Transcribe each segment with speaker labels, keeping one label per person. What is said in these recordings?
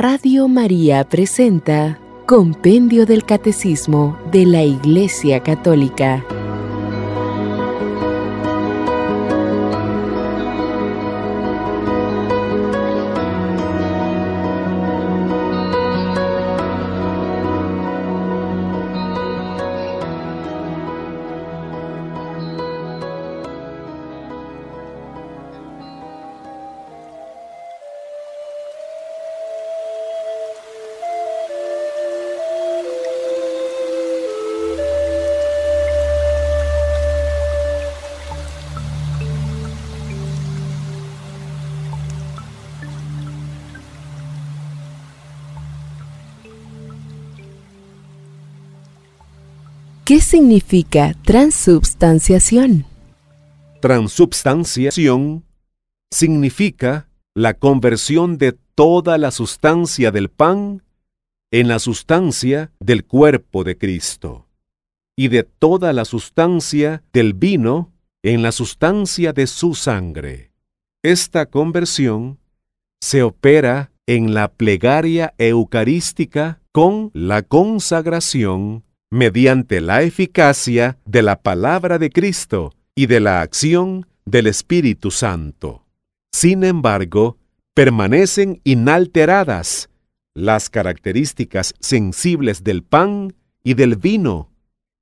Speaker 1: Radio María presenta Compendio del Catecismo de la Iglesia Católica. ¿Qué significa transubstanciación?
Speaker 2: Transubstanciación significa la conversión de toda la sustancia del pan en la sustancia del cuerpo de Cristo y de toda la sustancia del vino en la sustancia de su sangre. Esta conversión se opera en la plegaria eucarística con la consagración mediante la eficacia de la palabra de Cristo y de la acción del Espíritu Santo. Sin embargo, permanecen inalteradas las características sensibles del pan y del vino,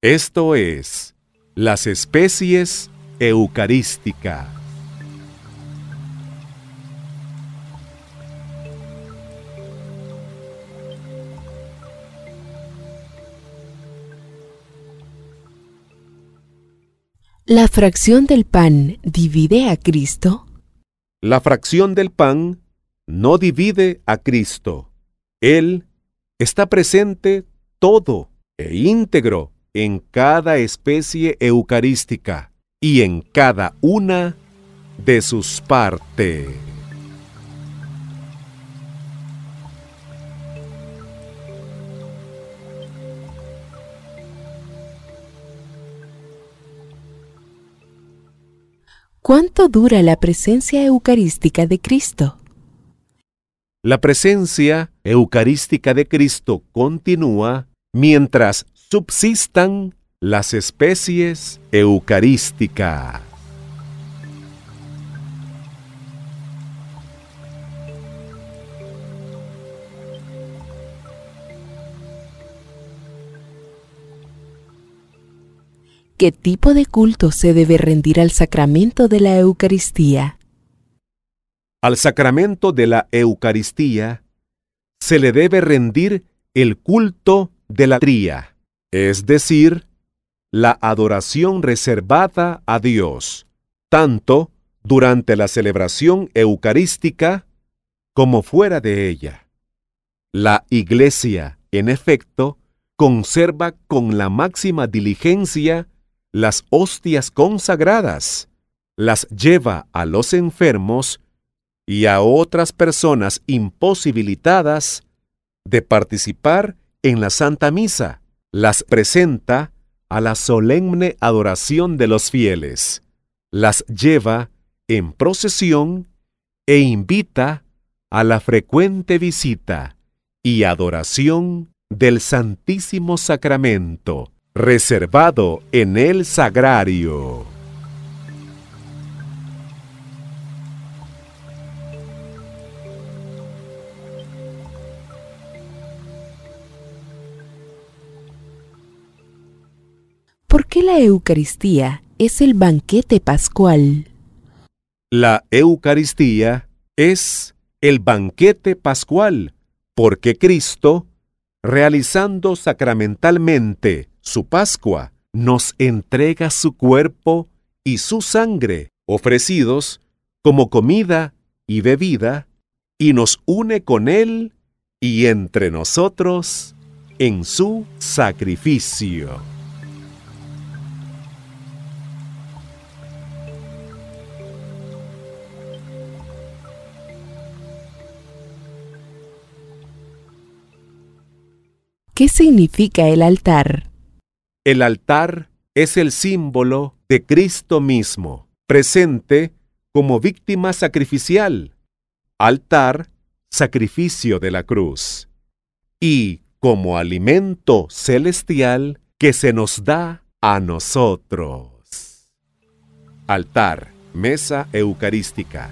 Speaker 2: esto es, las especies eucarísticas.
Speaker 1: ¿La fracción del pan divide a Cristo?
Speaker 2: La fracción del pan no divide a Cristo. Él está presente todo e íntegro en cada especie eucarística y en cada una de sus partes.
Speaker 1: ¿Cuánto dura la presencia eucarística de Cristo?
Speaker 2: La presencia eucarística de Cristo continúa mientras subsistan las especies eucarísticas.
Speaker 1: ¿Qué tipo de culto se debe rendir al sacramento de la Eucaristía?
Speaker 2: Al sacramento de la Eucaristía se le debe rendir el culto de la tría, es decir, la adoración reservada a Dios, tanto durante la celebración eucarística como fuera de ella. La Iglesia, en efecto, conserva con la máxima diligencia las hostias consagradas, las lleva a los enfermos y a otras personas imposibilitadas de participar en la Santa Misa, las presenta a la solemne adoración de los fieles, las lleva en procesión e invita a la frecuente visita y adoración del Santísimo Sacramento reservado en el sagrario.
Speaker 1: ¿Por qué la Eucaristía es el banquete pascual?
Speaker 2: La Eucaristía es el banquete pascual porque Cristo, realizando sacramentalmente su Pascua, nos entrega su cuerpo y su sangre ofrecidos como comida y bebida, y nos une con Él y entre nosotros en su sacrificio.
Speaker 1: ¿Qué significa el altar?
Speaker 2: El altar es el símbolo de Cristo mismo, presente como víctima sacrificial. Altar sacrificio de la cruz y como alimento celestial que se nos da a nosotros. Altar, mesa eucarística.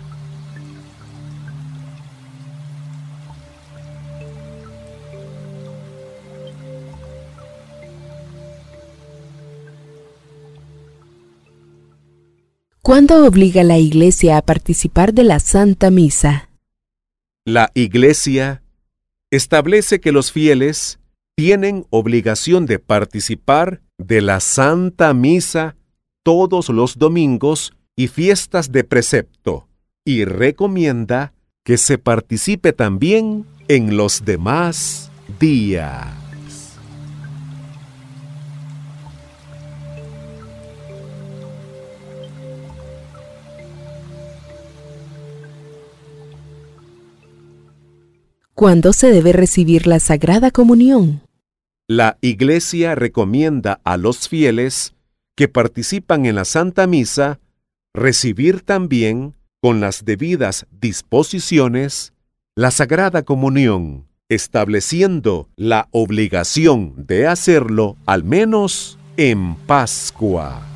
Speaker 1: ¿Cuándo obliga la Iglesia a participar de la Santa Misa?
Speaker 2: La Iglesia establece que los fieles tienen obligación de participar de la Santa Misa todos los domingos y fiestas de precepto y recomienda que se participe también en los demás días.
Speaker 1: ¿Cuándo se debe recibir la Sagrada Comunión?
Speaker 2: La Iglesia recomienda a los fieles que participan en la Santa Misa recibir también, con las debidas disposiciones, la Sagrada Comunión, estableciendo la obligación de hacerlo al menos en Pascua.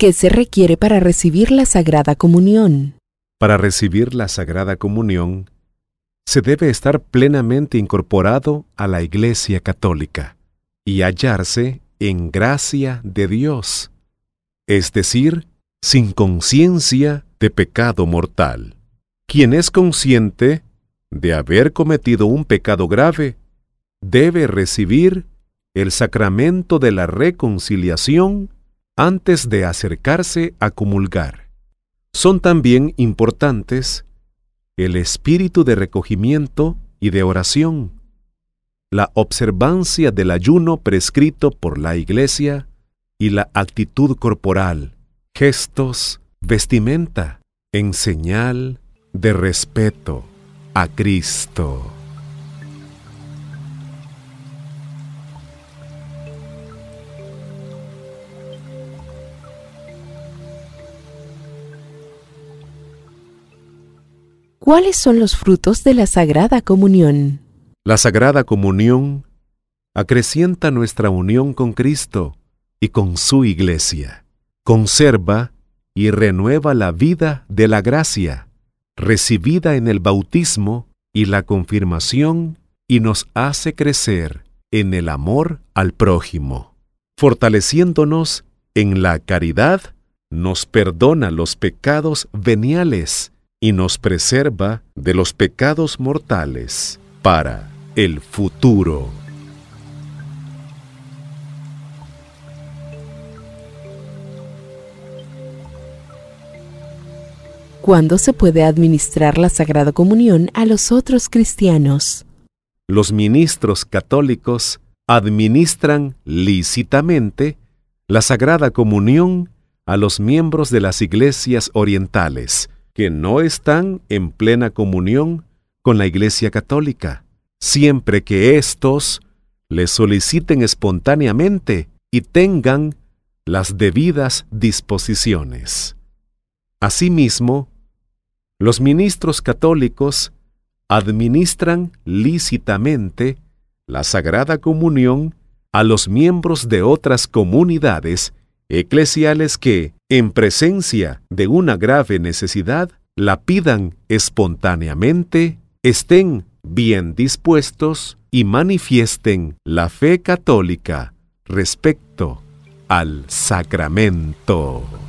Speaker 1: ¿Qué se requiere para recibir la Sagrada Comunión?
Speaker 2: Para recibir la Sagrada Comunión, se debe estar plenamente incorporado a la Iglesia Católica y hallarse en gracia de Dios, es decir, sin conciencia de pecado mortal. Quien es consciente de haber cometido un pecado grave, debe recibir el sacramento de la reconciliación antes de acercarse a comulgar. Son también importantes el espíritu de recogimiento y de oración, la observancia del ayuno prescrito por la Iglesia y la actitud corporal, gestos, vestimenta, en señal de respeto a Cristo.
Speaker 1: ¿Cuáles son los frutos de la Sagrada Comunión?
Speaker 2: La Sagrada Comunión acrecienta nuestra unión con Cristo y con su Iglesia. Conserva y renueva la vida de la gracia, recibida en el bautismo y la confirmación, y nos hace crecer en el amor al prójimo. Fortaleciéndonos en la caridad, nos perdona los pecados veniales y nos preserva de los pecados mortales para el futuro.
Speaker 1: ¿Cuándo se puede administrar la Sagrada Comunión a los otros cristianos?
Speaker 2: Los ministros católicos administran lícitamente la Sagrada Comunión a los miembros de las iglesias orientales, que no están en plena comunión con la Iglesia Católica, siempre que éstos le soliciten espontáneamente y tengan las debidas disposiciones. Asimismo, los ministros católicos administran lícitamente la Sagrada Comunión a los miembros de otras comunidades eclesiales que, en presencia de una grave necesidad, la pidan espontáneamente, estén bien dispuestos y manifiesten la fe católica respecto al sacramento.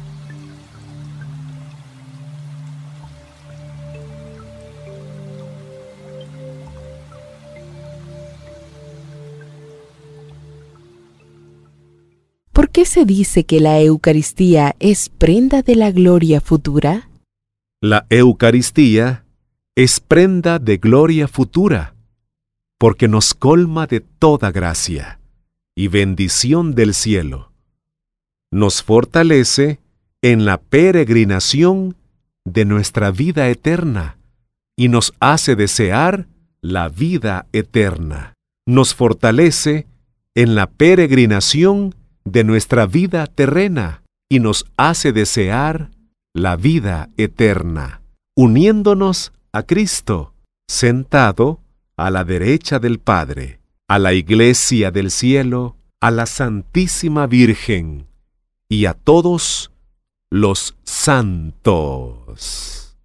Speaker 1: Qué se dice que la Eucaristía es prenda de la gloria futura?
Speaker 2: La Eucaristía es prenda de gloria futura, porque nos colma de toda gracia y bendición del cielo. Nos fortalece en la peregrinación de nuestra vida eterna y nos hace desear la vida eterna. nos fortalece en la peregrinación de nuestra vida terrena y nos hace desear la vida eterna, uniéndonos a Cristo, sentado a la derecha del Padre, a la Iglesia del cielo, a la Santísima Virgen y a todos los santos.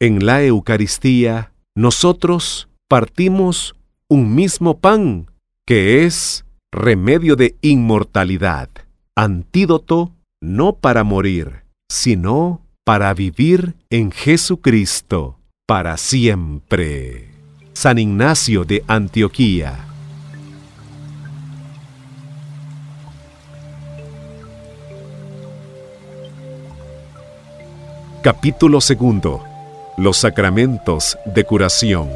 Speaker 2: En la Eucaristía, nosotros partimos un mismo pan, que es remedio de inmortalidad, antídoto no para morir, sino para vivir en Jesucristo para siempre. San Ignacio de Antioquía. Capítulo segundo. Los sacramentos de curación.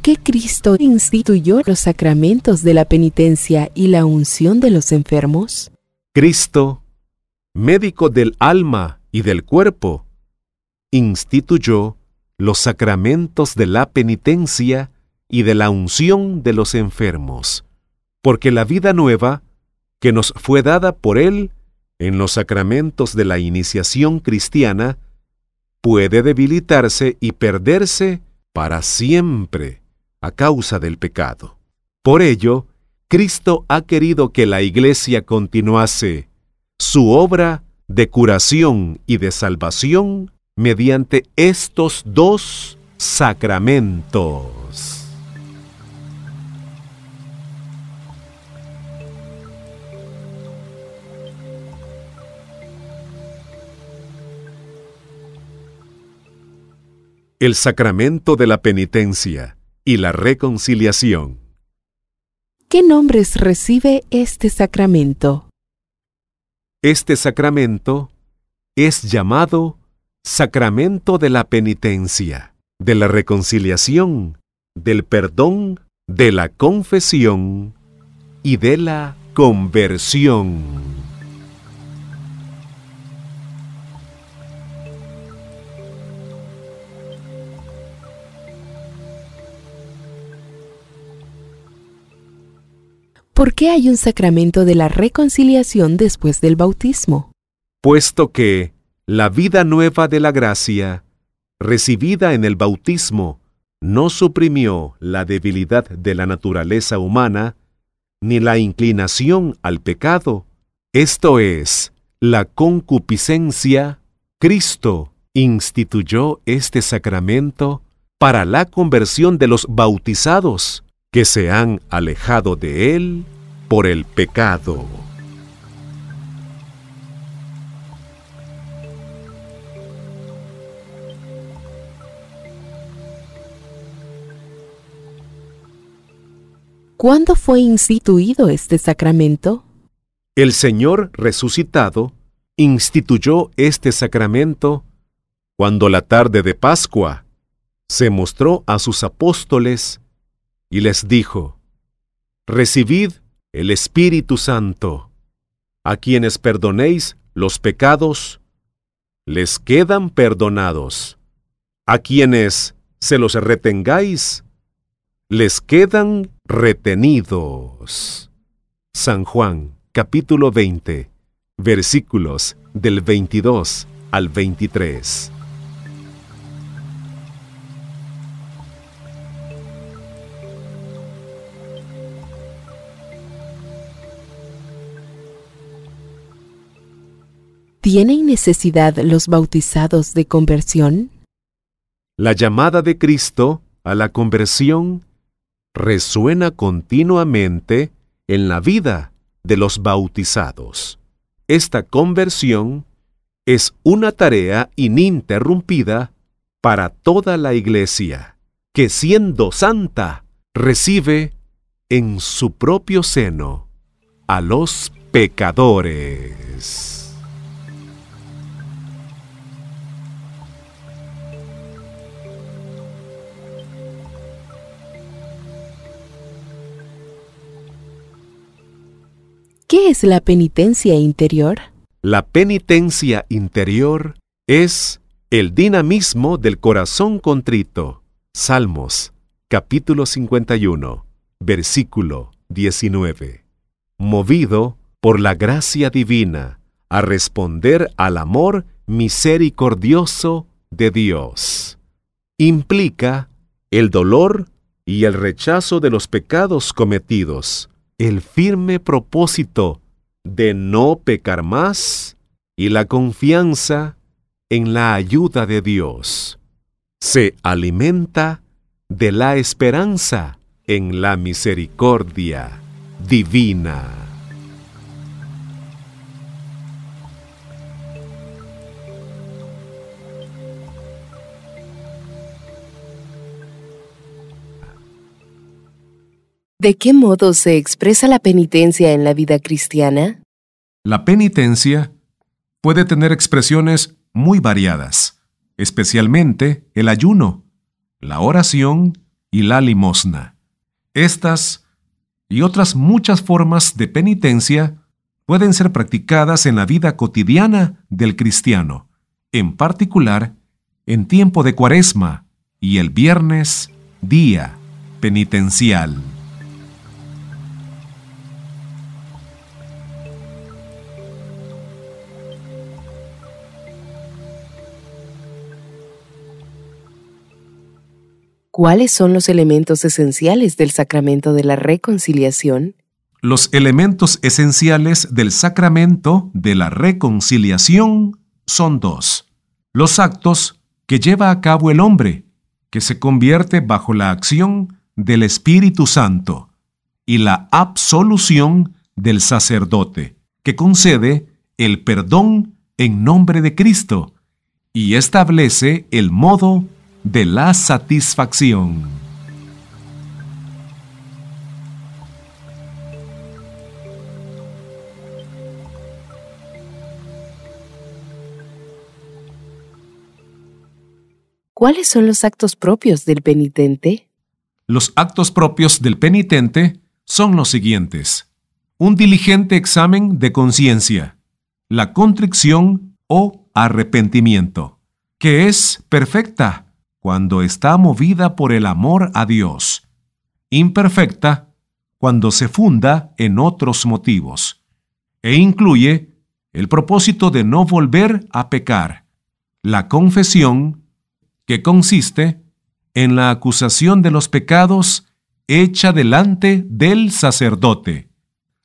Speaker 1: ¿Por qué Cristo instituyó los sacramentos de la penitencia y la unción de los enfermos?
Speaker 2: Cristo, médico del alma y del cuerpo, instituyó los sacramentos de la penitencia y de la unción de los enfermos, porque la vida nueva, que nos fue dada por Él en los sacramentos de la iniciación cristiana, puede debilitarse y perderse para siempre a causa del pecado. Por ello, Cristo ha querido que la Iglesia continuase su obra de curación y de salvación mediante estos dos sacramentos. El sacramento de la penitencia y la reconciliación.
Speaker 1: ¿Qué nombres recibe este sacramento?
Speaker 2: Este sacramento es llamado sacramento de la penitencia, de la reconciliación, del perdón, de la confesión y de la conversión.
Speaker 1: ¿Por qué hay un sacramento de la reconciliación después del bautismo?
Speaker 2: Puesto que la vida nueva de la gracia, recibida en el bautismo, no suprimió la debilidad de la naturaleza humana, ni la inclinación al pecado, esto es, la concupiscencia, Cristo instituyó este sacramento para la conversión de los bautizados que se han alejado de Él por el pecado.
Speaker 1: ¿Cuándo fue instituido este sacramento?
Speaker 2: El Señor resucitado instituyó este sacramento cuando la tarde de Pascua se mostró a sus apóstoles y les dijo, Recibid el Espíritu Santo. A quienes perdonéis los pecados, les quedan perdonados. A quienes se los retengáis, les quedan retenidos. San Juan, capítulo 20, versículos del 22 al 23.
Speaker 1: ¿Tienen necesidad los bautizados de conversión?
Speaker 2: La llamada de Cristo a la conversión resuena continuamente en la vida de los bautizados. Esta conversión es una tarea ininterrumpida para toda la Iglesia, que siendo santa, recibe en su propio seno a los pecadores.
Speaker 1: ¿Qué es la penitencia interior?
Speaker 3: La penitencia interior es el dinamismo del corazón contrito. Salmos, capítulo 51, versículo 19. Movido por la gracia divina a responder al amor misericordioso de Dios. Implica el dolor y el rechazo de los pecados cometidos, el firme propósito de no pecar más y la confianza en la ayuda de Dios. Se alimenta de la esperanza en la misericordia divina.
Speaker 1: ¿De qué modo se expresa la penitencia en la vida cristiana?
Speaker 2: La penitencia puede tener expresiones muy variadas, especialmente el ayuno, la oración y la limosna. Estas y otras muchas formas de penitencia pueden ser practicadas en la vida cotidiana del cristiano, en particular en tiempo de cuaresma y el viernes, día penitencial.
Speaker 1: ¿Cuáles son los elementos esenciales del sacramento de la reconciliación?
Speaker 2: Los elementos esenciales del sacramento de la reconciliación son dos. Los actos que lleva a cabo el hombre, que se convierte bajo la acción del Espíritu Santo, y la absolución del sacerdote, que concede el perdón en nombre de Cristo y establece el modo de la satisfacción.
Speaker 1: ¿Cuáles son los actos propios del penitente?
Speaker 2: Los actos propios del penitente son los siguientes. Un diligente examen de conciencia, la contrición o arrepentimiento, que es perfecta cuando está movida por el amor a Dios, imperfecta cuando se funda en otros motivos, e incluye el propósito de no volver a pecar, la confesión, que consiste en la acusación de los pecados hecha delante del sacerdote,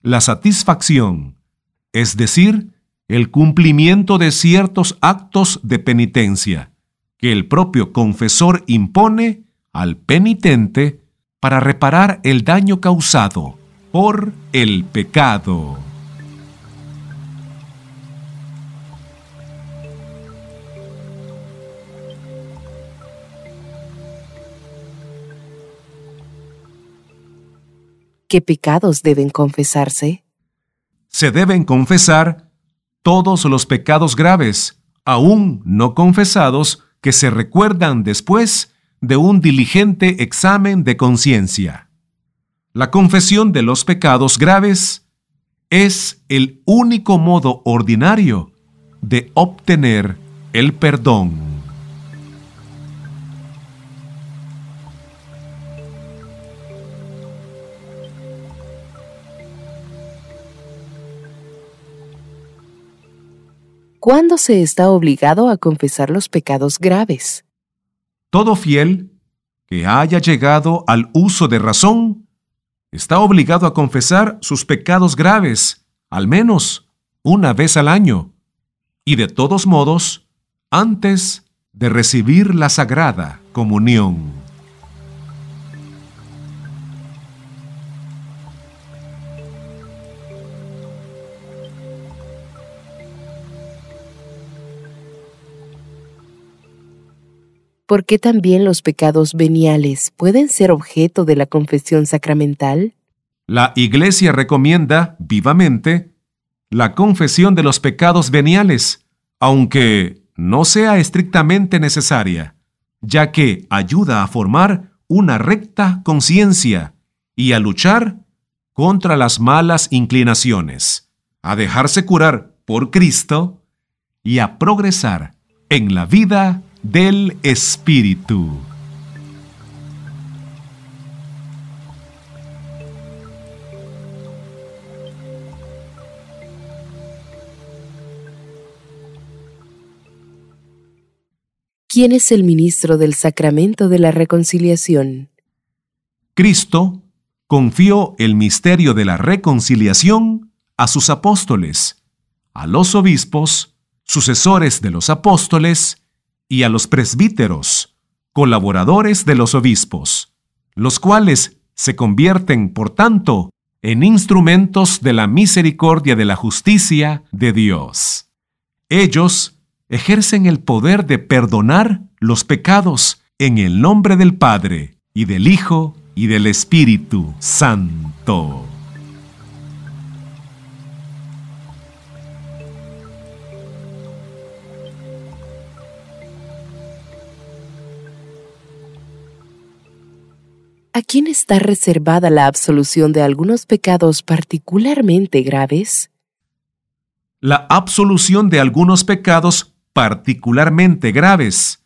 Speaker 2: la satisfacción, es decir, el cumplimiento de ciertos actos de penitencia, que el propio confesor impone al penitente para reparar el daño causado por el pecado.
Speaker 1: ¿Qué pecados deben confesarse?
Speaker 2: Se deben confesar todos los pecados graves, aún no confesados, que se recuerdan después de un diligente examen de conciencia. La confesión de los pecados graves es el único modo ordinario de obtener el perdón.
Speaker 1: ¿Cuándo se está obligado a confesar los pecados graves?
Speaker 2: Todo fiel que haya llegado al uso de razón está obligado a confesar sus pecados graves, al menos una vez al año, y de todos modos, antes de recibir la sagrada comunión.
Speaker 1: ¿Por qué también los pecados veniales pueden ser objeto de la confesión sacramental?
Speaker 2: La Iglesia recomienda vivamente la confesión de los pecados veniales, aunque no sea estrictamente necesaria, ya que ayuda a formar una recta conciencia y a luchar contra las malas inclinaciones. a dejarse curar por Cristo y a progresar en la vida del Espíritu.
Speaker 1: ¿Quién es el ministro del sacramento de la reconciliación?
Speaker 2: Cristo confió el misterio de la reconciliación a sus apóstoles, a los obispos, sucesores de los apóstoles, y a los presbíteros, colaboradores de los obispos, los cuales se convierten, por tanto, en instrumentos de la misericordia de la justicia de Dios. Ellos ejercen el poder de perdonar los pecados en el nombre del Padre y del Hijo y del Espíritu Santo.
Speaker 1: ¿A quién está reservada la absolución de algunos pecados particularmente graves?
Speaker 2: La absolución de algunos pecados particularmente graves,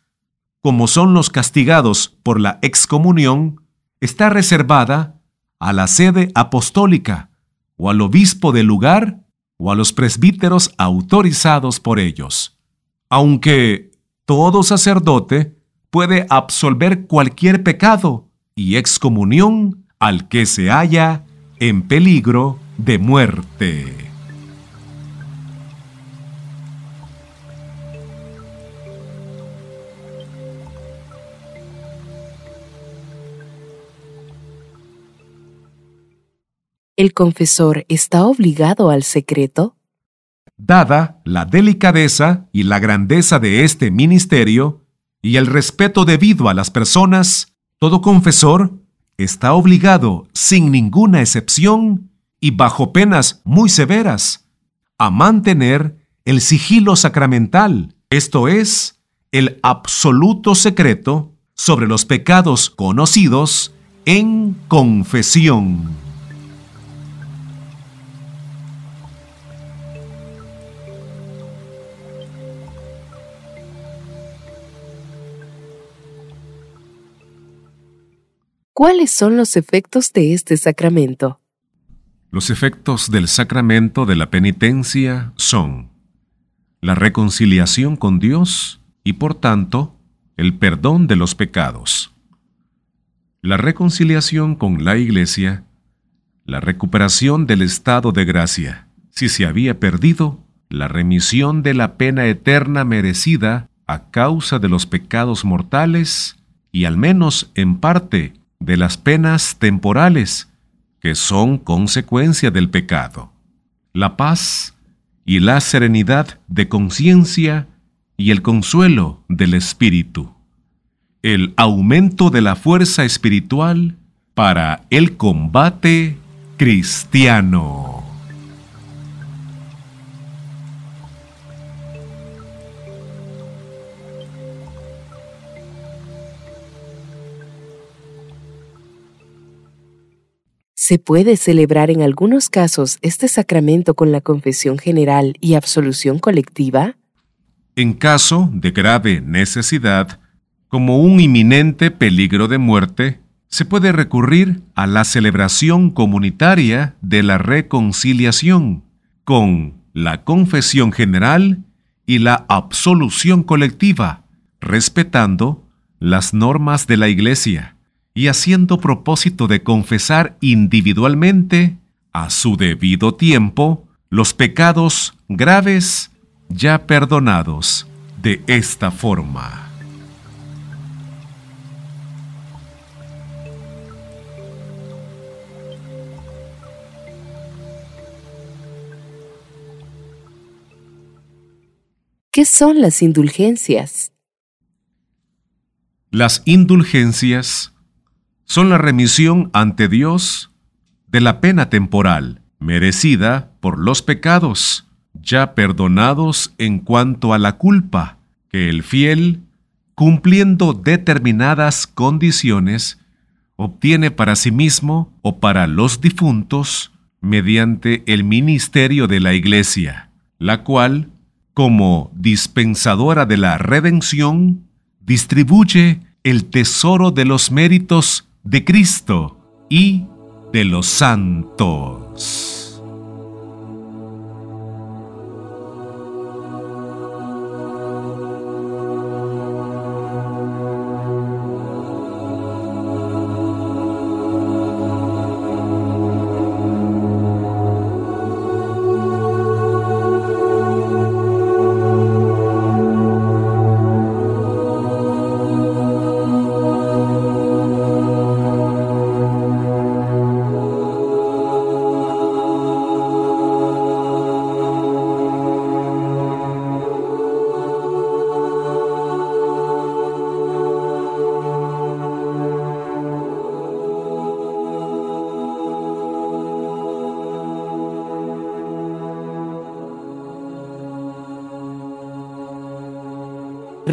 Speaker 2: como son los castigados por la excomunión, está reservada a la sede apostólica o al obispo del lugar o a los presbíteros autorizados por ellos. Aunque todo sacerdote puede absolver cualquier pecado y excomunión al que se halla en peligro de muerte.
Speaker 1: ¿El confesor está obligado al secreto?
Speaker 2: Dada la delicadeza y la grandeza de este ministerio y el respeto debido a las personas, todo confesor está obligado, sin ninguna excepción y bajo penas muy severas, a mantener el sigilo sacramental, esto es, el absoluto secreto sobre los pecados conocidos en confesión.
Speaker 1: ¿Cuáles son los efectos de este sacramento?
Speaker 2: Los efectos del sacramento de la penitencia son la reconciliación con Dios y por tanto el perdón de los pecados. La reconciliación con la Iglesia, la recuperación del estado de gracia, si se había perdido, la remisión de la pena eterna merecida a causa de los pecados mortales y al menos en parte de las penas temporales que son consecuencia del pecado, la paz y la serenidad de conciencia y el consuelo del espíritu, el aumento de la fuerza espiritual para el combate cristiano.
Speaker 1: ¿Se puede celebrar en algunos casos este sacramento con la confesión general y absolución colectiva?
Speaker 2: En caso de grave necesidad, como un inminente peligro de muerte, se puede recurrir a la celebración comunitaria de la reconciliación, con la confesión general y la absolución colectiva, respetando las normas de la Iglesia y haciendo propósito de confesar individualmente, a su debido tiempo, los pecados graves ya perdonados de esta forma.
Speaker 1: ¿Qué son las indulgencias?
Speaker 2: Las indulgencias son la remisión ante Dios de la pena temporal merecida por los pecados, ya perdonados en cuanto a la culpa que el fiel, cumpliendo determinadas condiciones, obtiene para sí mismo o para los difuntos mediante el ministerio de la Iglesia, la cual, como dispensadora de la redención, distribuye el tesoro de los méritos de Cristo y de los santos.